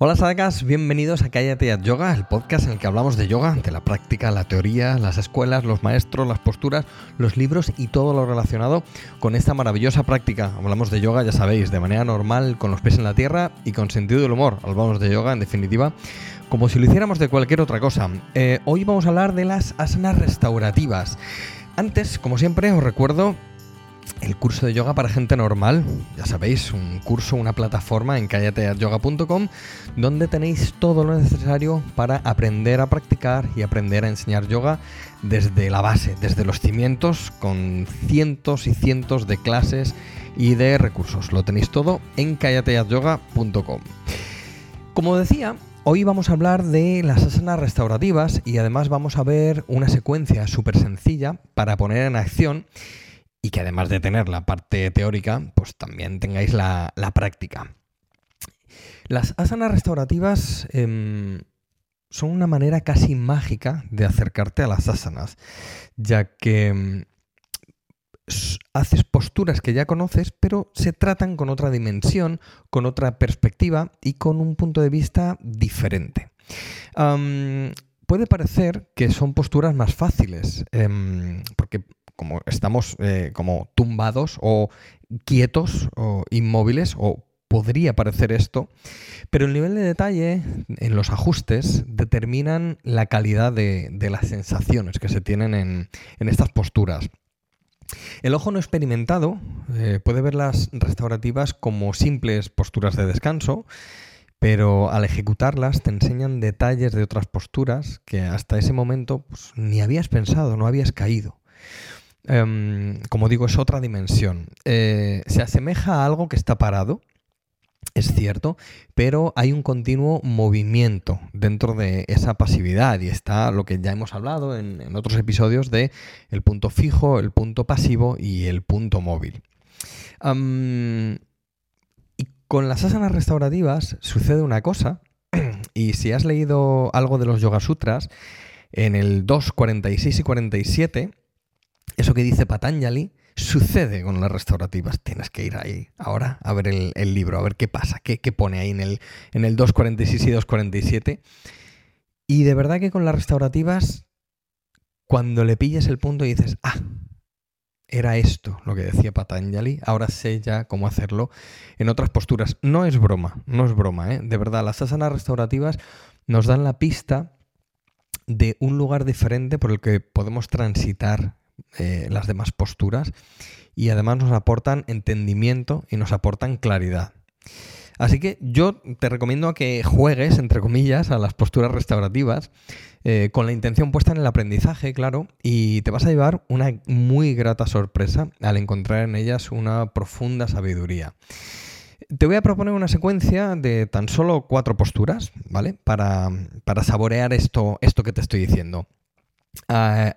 Hola sadhakas, bienvenidos a Cállate at Yoga, el podcast en el que hablamos de yoga, de la práctica, la teoría, las escuelas, los maestros, las posturas, los libros y todo lo relacionado con esta maravillosa práctica. Hablamos de yoga, ya sabéis, de manera normal, con los pies en la tierra y con sentido del humor. Hablamos de yoga, en definitiva, como si lo hiciéramos de cualquier otra cosa. Eh, hoy vamos a hablar de las asanas restaurativas. Antes, como siempre, os recuerdo el curso de yoga para gente normal, ya sabéis, un curso, una plataforma en callateatyoga.com donde tenéis todo lo necesario para aprender a practicar y aprender a enseñar yoga desde la base, desde los cimientos, con cientos y cientos de clases y de recursos. Lo tenéis todo en callateatyoga.com. Como decía, Hoy vamos a hablar de las asanas restaurativas y además vamos a ver una secuencia súper sencilla para poner en acción y que además de tener la parte teórica, pues también tengáis la, práctica. Las asanas restaurativas em, son una manera casi mágica de acercarte a las asanas, ya que em, haces posturas que ya conoces, pero se tratan con otra dimensión, con otra perspectiva y con un punto de vista diferente. puede parecer que son posturas más fáciles, em, porque como estamos eh, como tumbados o quietos o inmóviles o podría parecer esto, pero el nivel de detalle en los ajustes determinan la calidad de, las sensaciones que se tienen en, estas posturas. El ojo no experimentado eh, puede ver las restaurativas como simples posturas de descanso, pero al ejecutarlas te enseñan detalles de otras posturas que hasta ese momento pues, ni habías pensado, no habías caído. Em, como digo, es otra dimensión. Eh, se asemeja a algo que está parado, es cierto, pero hay un continuo movimiento dentro de esa pasividad y está lo que ya hemos hablado en, otros episodios de el punto fijo, el punto pasivo y el punto móvil. y con las asanas restaurativas sucede una cosa, y si has leído algo de los Yoga Sutras, en el 2, 46 y 47 eso que dice Patanjali sucede con las restaurativas. Tienes que ir ahí ahora a ver el, libro, a ver qué pasa, qué, pone ahí en el, en el 246 y 247. Y de verdad que con las restaurativas, cuando le pilles el punto y dices, ah, era esto lo que decía Patanjali, ahora sé ya cómo hacerlo en otras posturas. No es broma, no es broma, ¿eh? De verdad, las asanas restaurativas nos dan la pista de un lugar diferente por el que podemos transitar eh, las demás posturas y además nos aportan entendimiento y nos aportan claridad. Así que yo te recomiendo que juegues, entre comillas, a las posturas restaurativas eh, con la intención puesta en el aprendizaje, claro, y te vas a llevar una muy grata sorpresa al encontrar en ellas una profunda sabiduría. Te voy a proponer una secuencia de tan solo cuatro posturas, ¿vale? Para, saborear esto, esto que te estoy diciendo. Ah,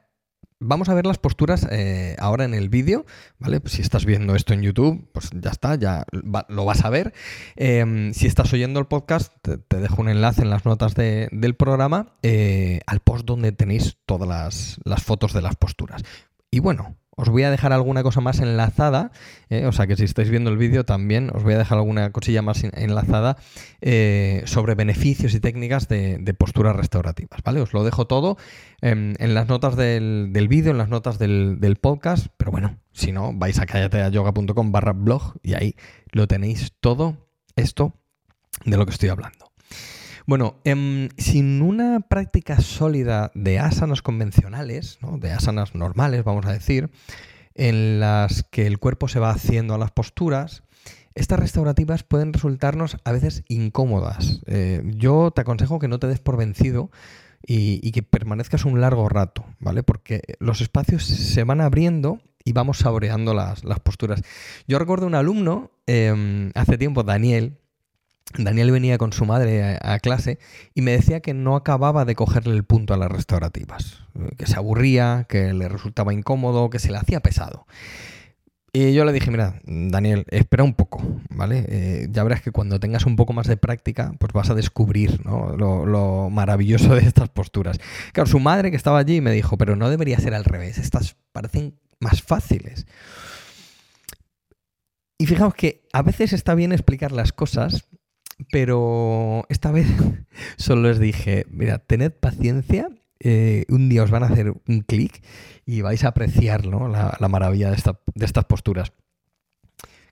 Vamos a ver las posturas eh, ahora en el vídeo, ¿vale? si estás viendo esto en YouTube, pues ya está, ya lo vas a ver. Em, si estás oyendo el podcast, te, dejo un enlace en las notas del programa eh, al post donde tenéis todas las, las fotos de las posturas. Y bueno, os voy a dejar alguna cosa más enlazada, eh, o sea que si estáis viendo el vídeo también os voy a dejar alguna cosilla más enlazada eh, sobre beneficios y técnicas de, posturas restaurativas, ¿vale? Os lo dejo todo en las notas del, vídeo, en las notas del, podcast, pero bueno, si no, vais a callateayoga.com barra blog y ahí lo tenéis todo esto de lo que estoy hablando. Bueno, em, sin una práctica sólida de asanas convencionales, de asanas normales, vamos a decir, en las que el cuerpo se va haciendo a las posturas, estas restaurativas pueden resultarnos a veces incómodas. Eh, yo te aconsejo que no te des por vencido y, que permanezcas un largo rato, ¿vale? Porque los espacios se van abriendo y vamos saboreando las, posturas. Yo recuerdo un alumno, em, hace tiempo, Daniel, Daniel venía con su madre a, clase y me decía que no acababa de cogerle el punto a las restaurativas, que se aburría, que le resultaba incómodo, que se le hacía pesado. Y yo le dije, mira, Daniel, espera un poco, ¿vale? Eh, ya verás que cuando tengas un poco más de práctica, pues vas a descubrir lo, lo, maravilloso de estas posturas. Claro, su madre que estaba allí me dijo, pero no debería ser al revés, estas parecen más fáciles. Y fijaos que a veces está bien explicar las cosas pero esta vez solo les dije, mira, tened paciencia, eh, un día os van a hacer un clic y vais a apreciar la, maravilla de, de estas posturas.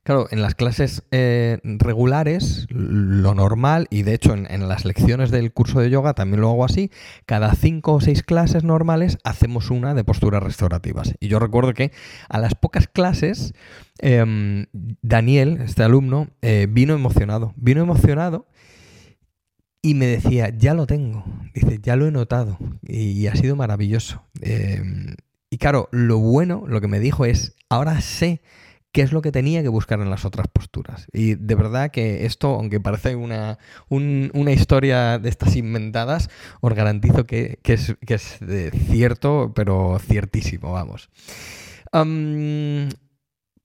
Claro, en las clases eh, regulares, lo normal, y de hecho en, las lecciones del curso de yoga también lo hago así, cada cinco o seis clases normales hacemos una de posturas restaurativas. Y yo recuerdo que a las pocas clases, em, Daniel, este alumno, eh, vino emocionado, vino emocionado y me decía, ya lo tengo, dice, ya lo he notado, y, ha sido maravilloso. Em, y claro, lo bueno, lo que me dijo es, ahora sé qué es lo que tenía que buscar en las otras posturas. Y de verdad que esto, aunque parece una, historia de estas inventadas, os garantizo que, es, cierto, pero ciertísimo, vamos.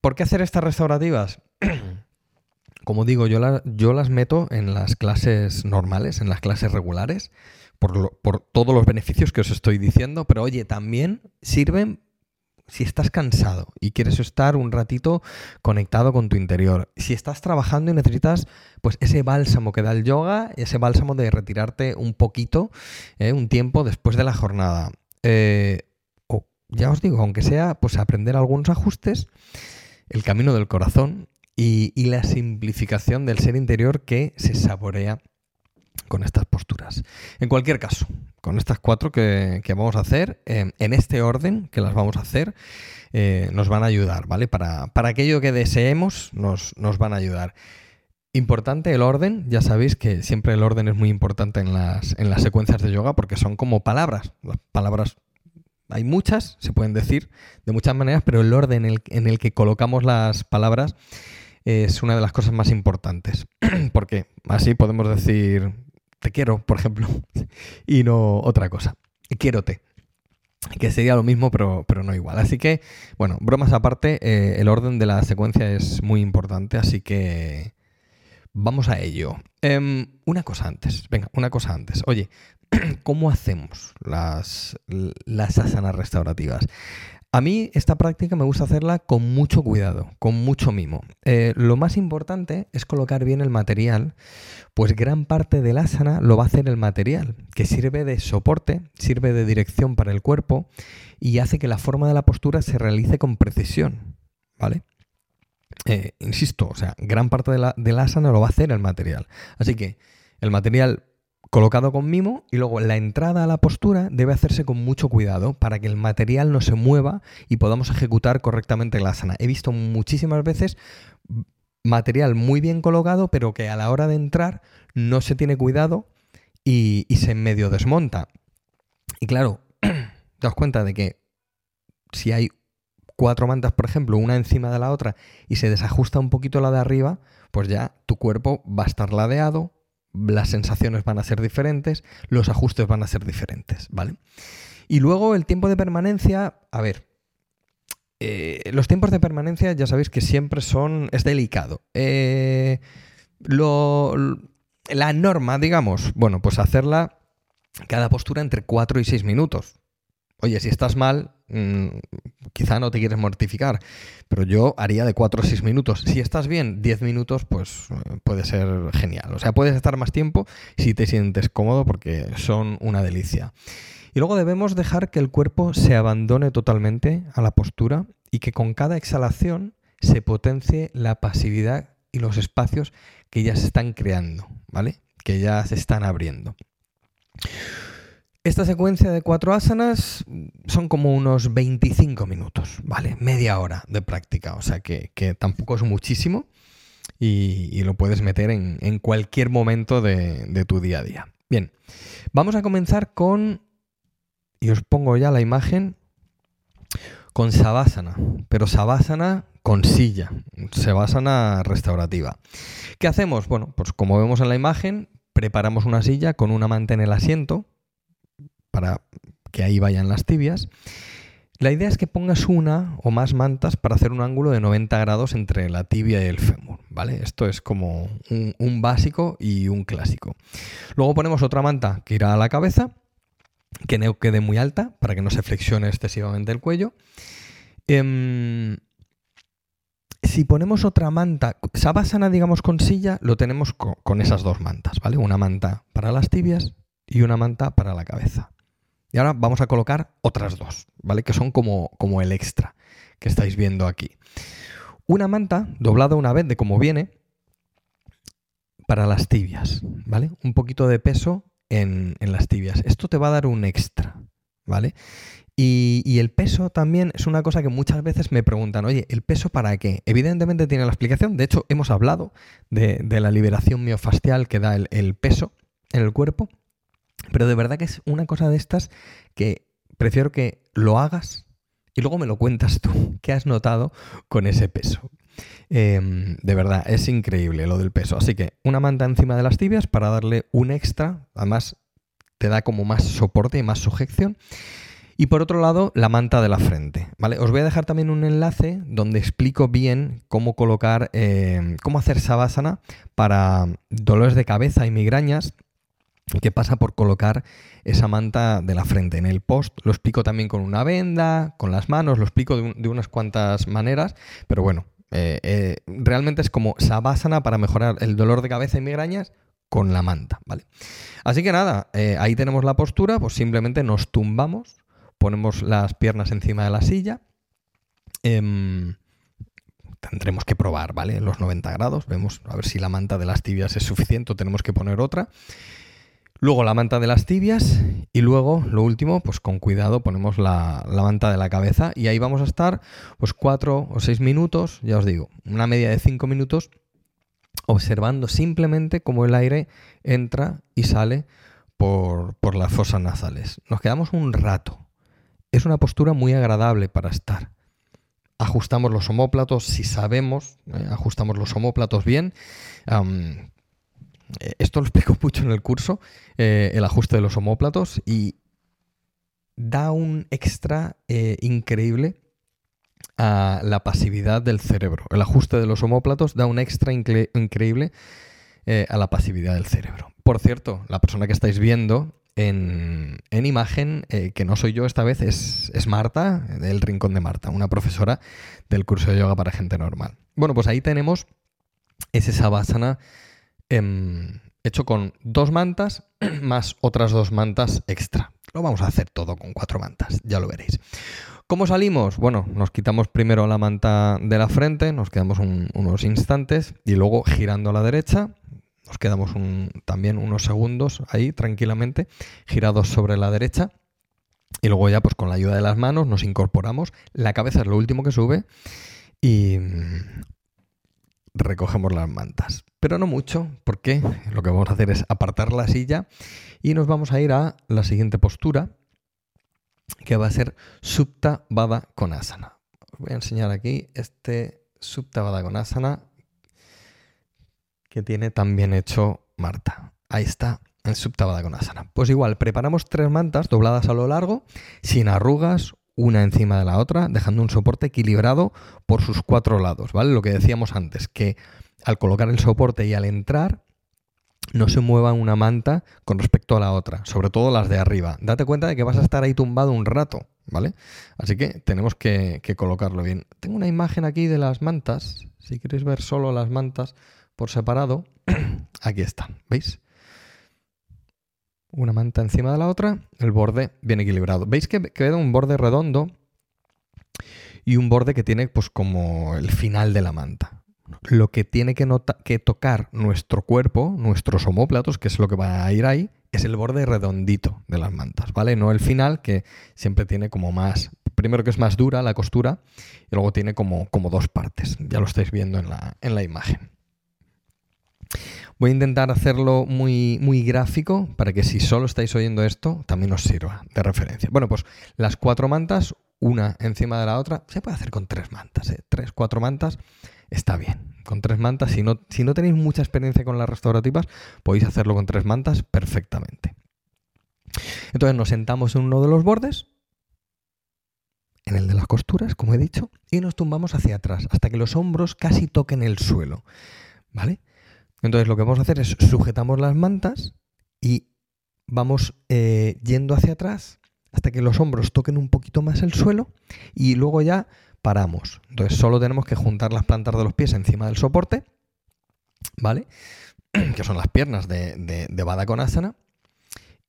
¿Por qué hacer estas restaurativas? Como digo, yo, yo las meto en las clases normales, en las clases regulares, por, por todos los beneficios que os estoy diciendo, pero oye, también sirven si estás cansado y quieres estar un ratito conectado con tu interior, si estás trabajando y necesitas pues ese bálsamo que da el yoga, ese bálsamo de retirarte un poquito, eh, un tiempo después de la jornada. Eh, o ya os digo, aunque sea pues aprender algunos ajustes, el camino del corazón y la simplificación del ser interior que se saborea con estas posturas. En cualquier caso, con estas cuatro que, vamos a hacer, em, en este orden que las vamos a hacer, eh, nos van a ayudar, ¿vale? Para, aquello que deseemos, nos, nos, van a ayudar. Importante el orden, ya sabéis que siempre el orden es muy importante en las, en las secuencias de yoga porque son como palabras. Las palabras hay muchas, se pueden decir de muchas maneras, pero el orden en el, en el que colocamos las palabras es una de las cosas más importantes. porque así podemos decir te quiero, por ejemplo, y no otra cosa. Quiérote. Que sería lo mismo, pero, pero no igual. Así que, bueno, bromas aparte, eh, el orden de la secuencia es muy importante, así que vamos a ello. Em, una cosa antes, venga, una cosa antes. Oye, ¿cómo hacemos las, las asanas restaurativas? A mí esta práctica me gusta hacerla con mucho cuidado, con mucho mimo. Eh, lo más importante es colocar bien el material, pues gran parte del asana lo va a hacer el material, que sirve de soporte, sirve de dirección para el cuerpo y hace que la forma de la postura se realice con precisión, ¿vale? Eh, insisto, o sea, gran parte de la, asana lo va a hacer el material. Así que el material colocado con mimo y luego la entrada a la postura debe hacerse con mucho cuidado para que el material no se mueva y podamos ejecutar correctamente la asana. He visto muchísimas veces material muy bien colocado, pero que a la hora de entrar no se tiene cuidado y, se medio desmonta. Y claro, das cuenta de que si hay cuatro mantas, por ejemplo, una encima de la otra, y se desajusta un poquito la de arriba, pues ya tu cuerpo va a estar ladeado, las sensaciones van a ser diferentes, los ajustes van a ser diferentes, ¿vale? Y luego el tiempo de permanencia, a ver, eh, los tiempos de permanencia ya sabéis que siempre son, es delicado. Eh, la norma, digamos, bueno, pues hacerla cada postura entre 4 y 6 minutos. Oye, si estás mal, mm, quizá no te quieres mortificar, pero yo haría de 4 a 6 minutos. Si estás bien, 10 minutos, pues eh, puede ser genial. O sea, puedes estar más tiempo si te sientes cómodo porque son una delicia. Y luego debemos dejar que el cuerpo se abandone totalmente a la postura y que con cada exhalación se potencie la pasividad y los espacios que ya se están creando, ¿vale? Que ya se están abriendo. Esta secuencia de cuatro asanas son como unos 25 minutos, ¿vale? Media hora de práctica, o sea que, tampoco es muchísimo y, lo puedes meter en, cualquier momento de, de, tu día a día. Bien, vamos a comenzar con, y os pongo ya la imagen, con Savasana, pero Savasana con silla, Savasana restaurativa. ¿Qué hacemos? Bueno, pues como vemos en la imagen, preparamos una silla con una manta en el asiento, para que ahí vayan las tibias. La idea es que pongas una o más mantas para hacer un ángulo de 90 grados entre la tibia y el fémur, ¿vale? Esto es como un, básico y un clásico. Luego ponemos otra manta que irá a la cabeza, que no quede muy alta para que no se flexione excesivamente el cuello. Em, Si ponemos otra manta, sabásana, digamos, con silla, lo tenemos con, esas dos mantas, ¿vale? Una manta para las tibias y una manta para la cabeza. Y ahora vamos a colocar otras dos, ¿vale? Que son como, como el extra que estáis viendo aquí. Una manta doblada una vez de como viene para las tibias, ¿vale? Un poquito de peso en, en las tibias. Esto te va a dar un extra, ¿vale? Y, el peso también es una cosa que muchas veces me preguntan, oye, ¿el peso para qué? Evidentemente tiene la explicación, de hecho hemos hablado de, la liberación miofascial que da el, peso en el cuerpo, pero de verdad que es una cosa de estas que prefiero que lo hagas y luego me lo cuentas tú, qué has notado con ese peso. Em, de verdad, es increíble lo del peso. Así que una manta encima de las tibias para darle un extra, además te da como más soporte y más sujeción. Y por otro lado, la manta de la frente. ¿vale? Os voy a dejar también un enlace donde explico bien cómo colocar, eh, cómo hacer sabásana para dolores de cabeza y migrañas que pasa por colocar esa manta de la frente. En el post lo explico también con una venda, con las manos, lo explico de, unas cuantas maneras, pero bueno, eh, eh, realmente es como sabásana para mejorar el dolor de cabeza y migrañas con la manta, ¿vale? Así que nada, ahí tenemos la postura, pues simplemente nos tumbamos ponemos las piernas encima de la silla. Em, tendremos que probar, ¿vale? Los 90 grados. Vemos a ver si la manta de las tibias es suficiente o tenemos que poner otra. Luego la manta de las tibias y luego, lo último, pues con cuidado ponemos la, la, manta de la cabeza y ahí vamos a estar pues cuatro o seis minutos, ya os digo, una media de cinco minutos observando simplemente cómo el aire entra y sale por, por las fosas nasales. Nos quedamos un rato, es una postura muy agradable para estar. Ajustamos los homóplatos si sabemos, ¿eh? ajustamos los homóplatos bien. Esto lo explico mucho en el curso, eh, el ajuste de los homóplatos, y da un extra increíble a la pasividad del cerebro. El ajuste de los homóplatos da un extra increíble a la pasividad del cerebro. Por cierto, la persona que estáis viendo en, imagen, eh, que no soy yo esta vez, es, Marta, del Rincón de Marta, una profesora del curso de yoga para gente normal. Bueno, pues ahí tenemos ese sabásana em, hecho con dos mantas más otras dos mantas extra. Lo vamos a hacer todo con cuatro mantas, ya lo veréis. ¿Cómo salimos? Bueno, nos quitamos primero la manta de la frente, nos quedamos unos instantes y luego girando a la derecha nos quedamos también unos segundos ahí tranquilamente, girados sobre la derecha. Y luego ya pues con la ayuda de las manos nos incorporamos. La cabeza es lo último que sube y recogemos las mantas. Pero no mucho, porque lo que vamos a hacer es apartar la silla y nos vamos a ir a la siguiente postura, que va a ser Supta Vada Konasana. Os voy a enseñar aquí este Supta Vada Konasana que tiene también hecho Marta. Ahí está, en con asana. Pues igual, preparamos tres mantas dobladas a lo largo, sin arrugas, una encima de la otra, dejando un soporte equilibrado por sus cuatro lados, ¿vale? Lo que decíamos antes, que al colocar el soporte y al entrar, no se mueva una manta con respecto a la otra, sobre todo las de arriba. Date cuenta de que vas a estar ahí tumbado un rato, ¿vale? Así que tenemos que, que colocarlo bien. Tengo una imagen aquí de las mantas, si queréis ver solo las mantas, por separado, aquí están, ¿veis? Una manta encima de la otra, el borde bien equilibrado. ¿Veis que queda un borde redondo y un borde que tiene pues como el final de la manta? Lo que tiene que, tocar nuestro cuerpo, nuestros homóplatos, que es lo que va a ir ahí, es el borde redondito de las mantas, ¿vale? No el final, que siempre tiene como más, primero que es más dura la costura, y luego tiene como, como dos partes. Ya lo estáis viendo en la, en la imagen. Voy a intentar hacerlo muy, muy gráfico para que si solo estáis oyendo esto, también os sirva de referencia. Bueno, pues las cuatro mantas, una encima de la otra, se puede hacer con tres mantas. ¿eh? Tres, cuatro mantas, está bien. Con tres mantas, si no, si no tenéis mucha experiencia con las restaurativas, podéis hacerlo con tres mantas perfectamente. Entonces nos sentamos en uno de los bordes, en el de las costuras, como he dicho, y nos tumbamos hacia atrás hasta que los hombros casi toquen el suelo. ¿Vale? Entonces lo que vamos a hacer es sujetamos las mantas y vamos eh, yendo hacia atrás hasta que los hombros toquen un poquito más el suelo y luego ya paramos. Entonces solo tenemos que juntar las plantas de los pies encima del soporte, ¿vale? que son las piernas de, de, de Baddha Konasana.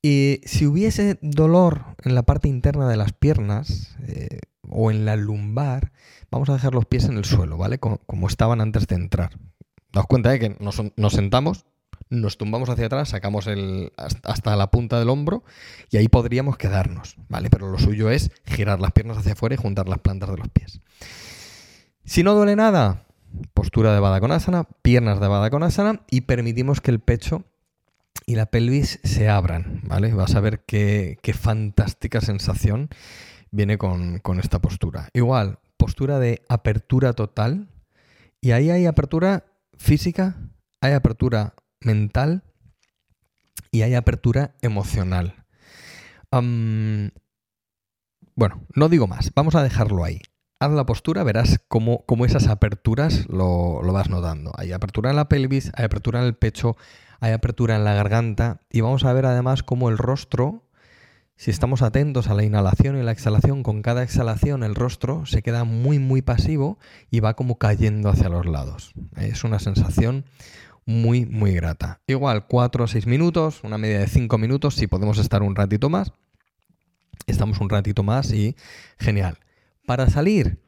Y si hubiese dolor en la parte interna de las piernas eh, o en la lumbar, vamos a dejar los pies en el suelo, ¿vale? Como, estaban antes de entrar. Daos cuenta de que nos, sentamos, nos tumbamos hacia atrás, sacamos el, hasta la punta del hombro y ahí podríamos quedarnos, ¿vale? Pero lo suyo es girar las piernas hacia afuera y juntar las plantas de los pies. Si no duele nada, postura de Baddha Konasana, piernas de Baddha Konasana y permitimos que el pecho y la pelvis se abran, ¿vale? Vas a ver qué, fantástica sensación viene con, con, esta postura. Igual, postura de apertura total y ahí hay apertura física, hay apertura mental y hay apertura emocional. bueno, no digo más, vamos a dejarlo ahí haz la postura, verás cómo, esas aperturas lo, vas notando. Hay apertura en la pelvis, hay apertura en el pecho, hay apertura en la garganta y vamos a ver además cómo el rostro, si estamos atentos a la inhalación y la exhalación, con cada exhalación el rostro se queda muy muy pasivo y va como cayendo hacia los lados. Es una sensación muy muy grata. Igual 4 o 6 minutos, una media de 5 minutos, si podemos estar un ratito más. Estamos un ratito más y genial. Para salir,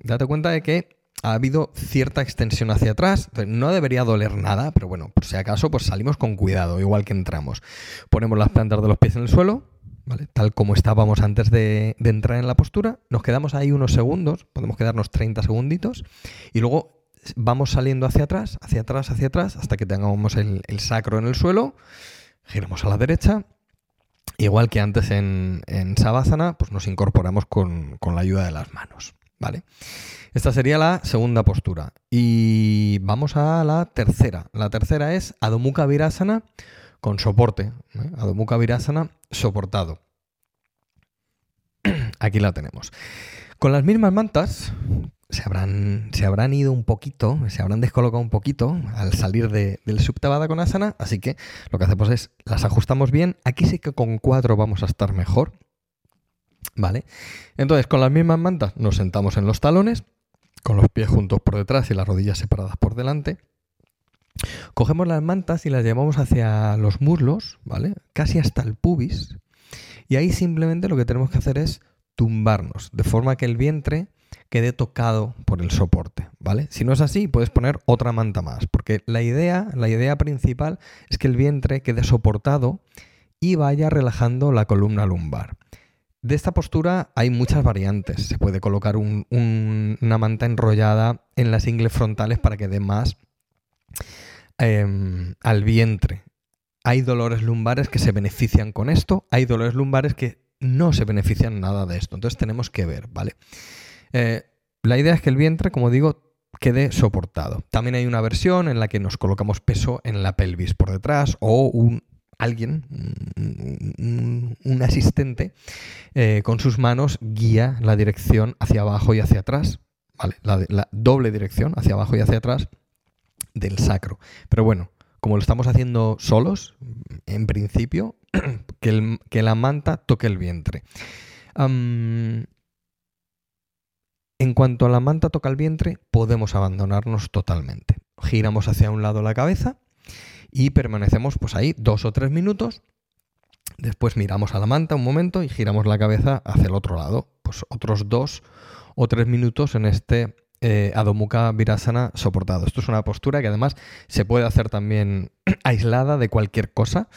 date cuenta de que ha habido cierta extensión hacia atrás, no debería doler nada, pero bueno, por si acaso, pues salimos con cuidado, igual que entramos. Ponemos las plantas de los pies en el suelo, Tal como estábamos antes de, entrar en la postura, nos quedamos ahí unos segundos, podemos quedarnos 30 segunditos, y luego vamos saliendo hacia atrás, hacia atrás, hacia atrás, hasta que tengamos el, el sacro en el suelo, giramos a la derecha, Igual que antes en, en Savasana, pues nos incorporamos con, la ayuda de las manos. ¿Vale? Esta sería la segunda postura. Y vamos a la tercera. La tercera es Adho Mukha Virasana con soporte. ¿eh? Adho Mukha Virasana soportado. Aquí la tenemos. Con las mismas mantas, se habrán, se habrán ido un poquito, se habrán descolocado un poquito al salir del subtabada con asana, así que lo que hacemos es las ajustamos bien. Aquí sí que con cuatro vamos a estar mejor. ¿Vale? Entonces, con las mismas mantas nos sentamos en los talones, con los pies juntos por detrás y las rodillas separadas por delante. Cogemos las mantas y las llevamos hacia los muslos, ¿vale? Casi hasta el pubis. Y ahí simplemente lo que tenemos que hacer es tumbarnos, de forma que el vientre quede tocado por el soporte, ¿vale? Si no es así, puedes poner otra manta más, porque la idea, la idea principal es que el vientre quede soportado y vaya relajando la columna lumbar. De esta postura hay muchas variantes. Se puede colocar una manta enrollada en las ingles frontales para que dé más em, al vientre. Hay dolores lumbares que se benefician con esto, hay dolores lumbares que no se benefician nada de esto. Entonces tenemos que ver, ¿vale? Eh, la idea es que el vientre, como digo, quede soportado. También hay una versión en la que nos colocamos peso en la pelvis por detrás o un alguien, un, asistente, eh, con sus manos guía la dirección hacia abajo y hacia atrás, ¿vale? La, doble dirección, hacia abajo y hacia atrás, del sacro. Pero bueno, como lo estamos haciendo solos, en principio, que, la manta toque el vientre. En cuanto a la manta toca el vientre, podemos abandonarnos totalmente. Giramos hacia un lado la cabeza y permanecemos pues ahí dos o tres minutos. Después miramos a la manta un momento y giramos la cabeza hacia el otro lado. Pues otros dos o tres minutos en este eh, Adho Mukha Virasana soportado. Esto es una postura que además se puede hacer también aislada de cualquier cosa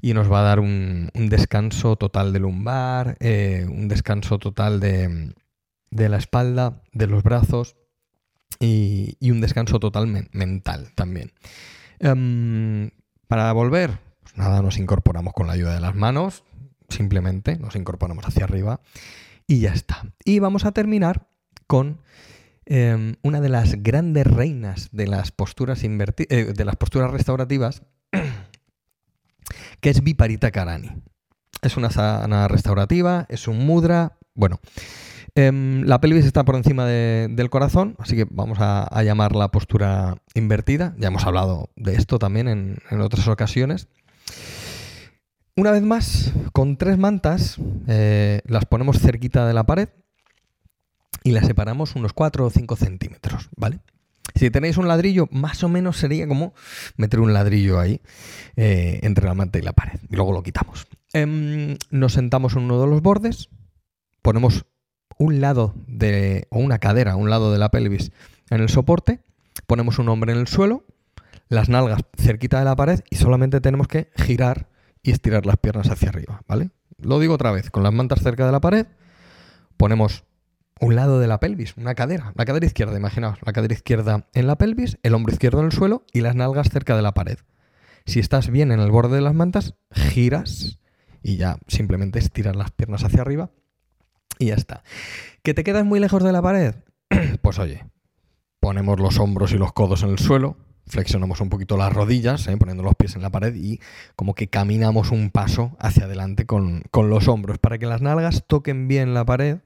y nos va a dar un, descanso total de lumbar, eh, un descanso total de, de la espalda, de los brazos y, un descanso total mental también. Em, para volver, pues nada, nos incorporamos con la ayuda de las manos, simplemente nos incorporamos hacia arriba y ya está. Y vamos a terminar con em, una de las grandes reinas de las posturas, eh, de las posturas restaurativas, que es Viparita Karani. Es una sana restaurativa, es un mudra. Bueno, Em, la pelvis está por encima del corazón, así que vamos a, llamar la postura invertida. Ya hemos hablado de esto también en, otras ocasiones. Una vez más, con tres mantas, eh, las ponemos cerquita de la pared y la separamos unos 4 o 5 centímetros, ¿vale? Si tenéis un ladrillo, más o menos sería como meter un ladrillo ahí eh, entre la manta y la pared. Y luego lo quitamos. Em, nos sentamos en uno de los bordes, ponemos un lado de, o una cadera, un lado de la pelvis en el soporte, ponemos un hombre en el suelo, las nalgas cerquita de la pared y solamente tenemos que girar y estirar las piernas hacia arriba, ¿vale? Lo digo otra vez, con las mantas cerca de la pared, ponemos un lado de la pelvis, una cadera, la cadera izquierda, imaginaos, la cadera izquierda en la pelvis, el hombro izquierdo en el suelo y las nalgas cerca de la pared. Si estás bien en el borde de las mantas, giras y ya simplemente estiras las piernas hacia arriba y ya está. ¿Que te quedas muy lejos de la pared? pues oye, ponemos los hombros y los codos en el suelo, flexionamos un poquito las rodillas, ¿eh? poniendo los pies en la pared y como que caminamos un paso hacia adelante con, con los hombros para que las nalgas toquen bien la pared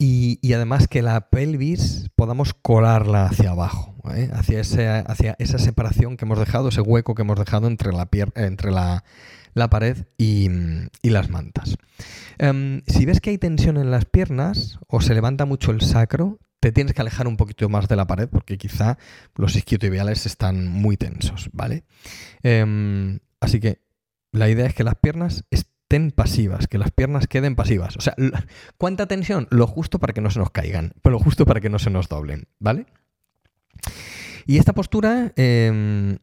y, además que la pelvis podamos colarla hacia abajo, ¿eh? hacia, hacia, esa separación que hemos dejado, ese hueco que hemos dejado entre la, entre la, pared y, las mantas. Em, si ves que hay tensión en las piernas o se levanta mucho el sacro, te tienes que alejar un poquito más de la pared porque quizá los isquiotibiales están muy tensos, ¿vale? Em, así que la idea es que las piernas estén pasivas, que las piernas queden pasivas. O sea, ¿cuánta tensión? Lo justo para que no se nos caigan, pero lo justo para que no se nos doblen, ¿vale? Y esta postura em,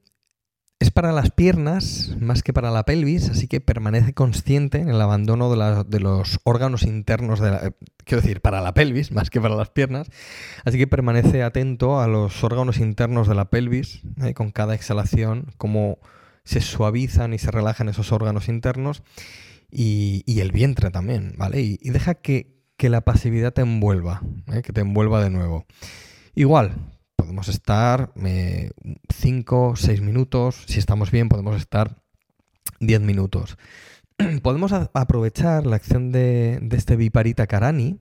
es para las piernas más que para la pelvis, así que permanece consciente en el abandono de, los órganos internos de la... Quiero decir, para la pelvis más que para las piernas, así que permanece atento a los órganos internos de la pelvis, ¿eh? con cada exhalación, cómo se suavizan y se relajan esos órganos internos y, el vientre también, ¿vale? Y, deja que, la pasividad te envuelva, ¿eh? que te envuelva de nuevo. Igual, podemos estar 5, eh, 6 minutos, si estamos bien podemos estar 10 minutos. podemos aprovechar la acción de, este Viparita Karani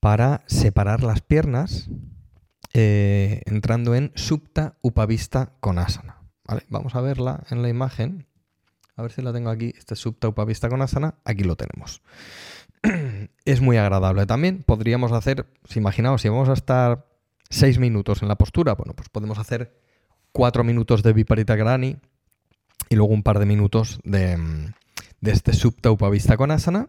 para separar las piernas eh, entrando en Supta Upavista Konasana. ¿vale? Vamos a verla en la imagen. A ver si la tengo aquí. Este Subtaupa Vista con Asana. Aquí lo tenemos. es muy agradable también. Podríamos hacer, si imaginamos, si vamos a estar 6 minutos en la postura, bueno, pues podemos hacer 4 minutos de Viparita Grani y luego un par de minutos de, de este Subtaupa Vista con Asana.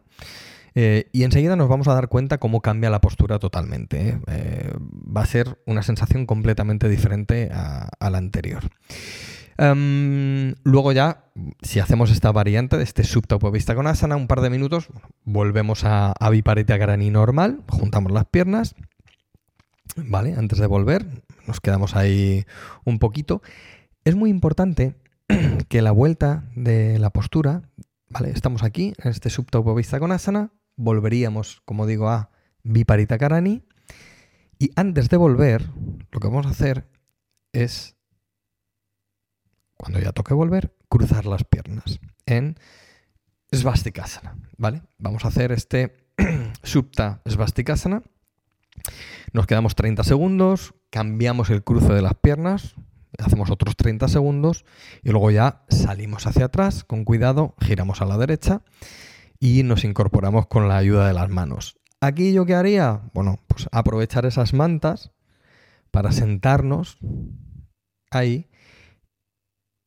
Eh, y enseguida nos vamos a dar cuenta cómo cambia la postura totalmente. ¿eh? Eh, va a ser una sensación completamente diferente a la anterior. Em, luego ya, si hacemos esta variante de este subtopovista con asana, un par de minutos, volvemos a, a Viparita Garani normal, juntamos las piernas, ¿vale? Antes de volver, nos quedamos ahí un poquito. Es muy importante que la vuelta de la postura, ¿vale? Estamos aquí, en este subtopovista con asana, volveríamos, como digo, a Viparita Karani. Y antes de volver, lo que vamos a hacer es cuando ya toque volver, cruzar las piernas en Svastikasana, ¿vale? Vamos a hacer este Supta Svastikasana. Nos quedamos 30 segundos, cambiamos el cruce de las piernas, hacemos otros 30 segundos y luego ya salimos hacia atrás con cuidado, giramos a la derecha y nos incorporamos con la ayuda de las manos. Aquí yo qué haría? Bueno, pues aprovechar esas mantas para sentarnos ahí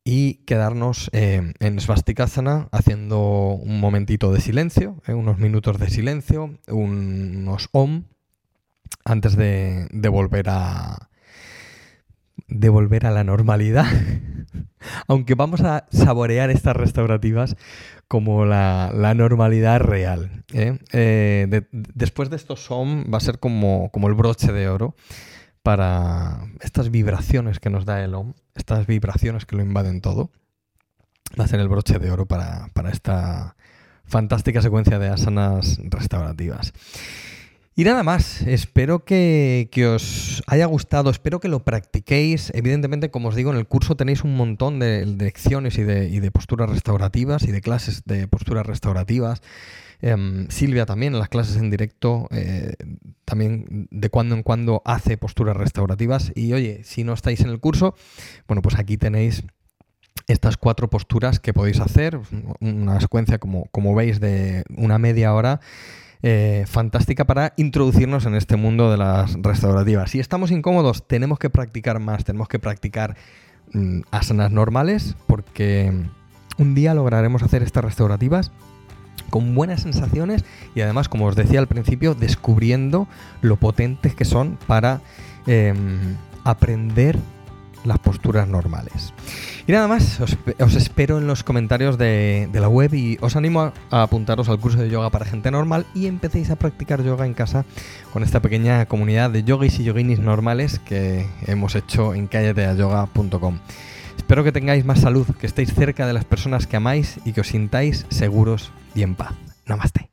y quedarnos eh, en Svastikasana haciendo un momentito de silencio, eh, unos minutos de silencio, unos om, antes de, volver a de volver a la normalidad. Aunque vamos a saborear estas restaurativas como la, normalidad real. ¿eh? después de estos om va a ser como, como el broche de oro para estas vibraciones que nos da el OM, estas vibraciones que lo invaden todo, va a ser el broche de oro para, esta fantástica secuencia de asanas restaurativas. Y nada más, espero que, os haya gustado, espero que lo practiquéis. Evidentemente, como os digo, en el curso tenéis un montón de, lecciones y de, y de, posturas restaurativas y de clases de posturas restaurativas. Em, Silvia también en las clases en directo, eh, también de cuando en cuando hace posturas restaurativas. Y oye, si no estáis en el curso, bueno, pues aquí tenéis estas cuatro posturas que podéis hacer, una secuencia como, como veis de una media hora eh, fantástica para introducirnos en este mundo de las restaurativas. Si estamos incómodos, tenemos que practicar más, tenemos que practicar mm, asanas normales, porque un día lograremos hacer estas restaurativas con buenas sensaciones y además, como os decía al principio, descubriendo lo potentes que son para em, aprender las posturas normales. Y nada más, os, espero en los comentarios de, la web y os animo a, apuntaros al curso de yoga para gente normal y empecéis a practicar yoga en casa con esta pequeña comunidad de yogis y yoginis normales que hemos hecho en callateayoga.com. Espero que tengáis más salud, que estéis cerca de las personas que amáis y que os sintáis seguros y en paz. Namaste.